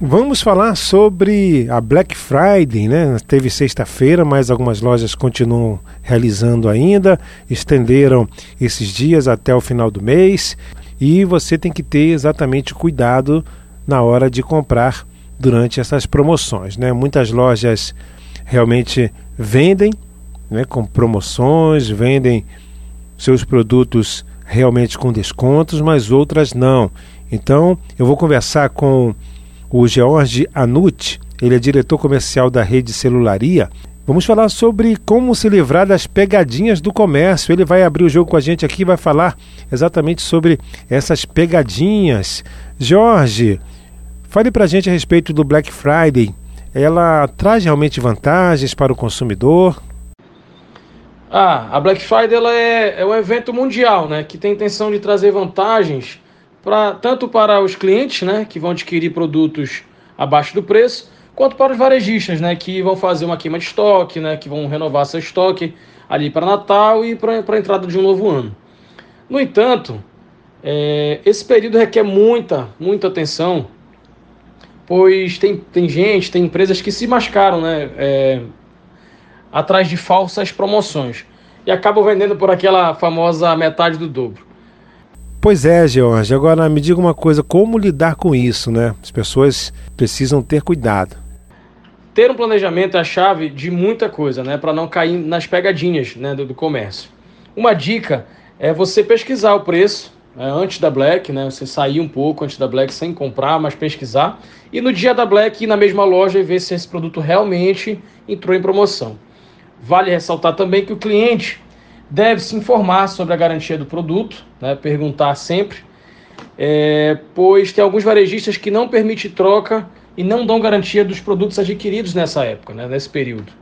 Vamos falar sobre a Black Friday, né? Teve sexta-feira, mas algumas lojas continuam realizando ainda, estenderam esses dias até o final do mês e você tem que ter exatamente cuidado na hora de comprar durante essas promoções, né? Muitas lojas realmente vendem, né, com promoções, vendem seus produtos realmente com descontos, mas outras não. Então, eu vou conversar com o George Anucci, ele é diretor comercial da rede Celularia. Vamos falar sobre como se livrar das pegadinhas do comércio. Ele vai abrir o jogo com a gente aqui e vai falar exatamente sobre essas pegadinhas. Jorge, fale para a gente a respeito do Black Friday. Ela traz realmente vantagens para o consumidor? Ah, a Black Friday ela é, é um evento mundial, né, que tem intenção de trazer vantagens pra, tanto para os clientes, né, que vão adquirir produtos abaixo do preço, quanto para os varejistas, né, que vão fazer uma queima de estoque, né, que vão renovar seu estoque ali para Natal e para a entrada de um novo ano. No entanto, é, esse período requer muita, muita atenção, pois tem, tem gente, tem empresas que se mascaram, né, é, atrás de falsas promoções e acabam vendendo por aquela famosa metade do dobro. Pois é, George. Agora me diga uma coisa: como lidar com isso, né? As pessoas precisam ter cuidado. Ter um planejamento é a chave de muita coisa, né? Para não cair nas pegadinhas né, do, do, comércio. Uma dica é você pesquisar o preço né, antes da Black, né? Você sair um pouco antes da Black sem comprar, mas pesquisar. E no dia da Black ir na mesma loja e ver se esse produto realmente entrou em promoção. Vale ressaltar também que o cliente deve se informar sobre a garantia do produto, né, perguntar sempre, é, pois tem alguns varejistas que não permitem troca e não dão garantia dos produtos adquiridos nessa época, né, nesse período.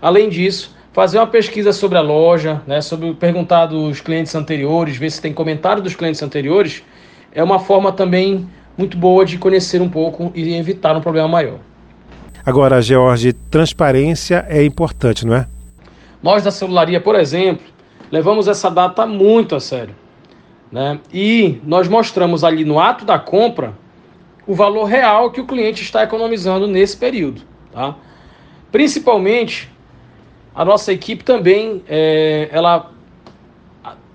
Além disso, fazer uma pesquisa sobre a loja, né, sobre perguntar dos clientes anteriores, ver se tem comentário dos clientes anteriores, é uma forma também muito boa de conhecer um pouco e evitar um problema maior. Agora, George, transparência é importante, não é? Nós da celularia, por exemplo, levamos essa data muito a sério. Né? E nós mostramos ali no ato da compra o valor real que o cliente está economizando nesse período. Tá? Principalmente, a nossa equipe também é, ela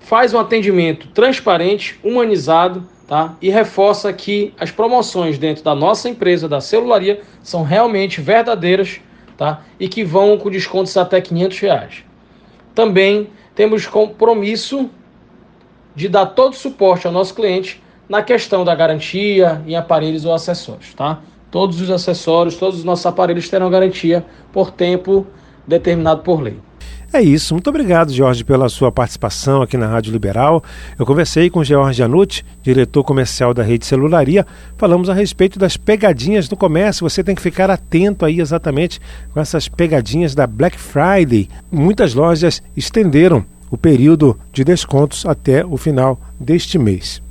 faz um atendimento transparente, humanizado, tá? E reforça que as promoções dentro da nossa empresa, da celularia, são realmente verdadeiras, tá? E que vão com descontos até 500 reais. Também temos compromisso de dar todo o suporte ao nosso cliente na questão da garantia em aparelhos ou acessórios, tá? Todos os acessórios, todos os nossos aparelhos terão garantia por tempo determinado por lei. É isso. Muito obrigado, Jorge, pela sua participação aqui na Rádio Liberal. Eu conversei com Jorge Anucci, diretor comercial da Rede Celularia. Falamos a respeito das pegadinhas no comércio. Você tem que ficar atento aí exatamente com essas pegadinhas da Black Friday. Muitas lojas estenderam o período de descontos até o final deste mês.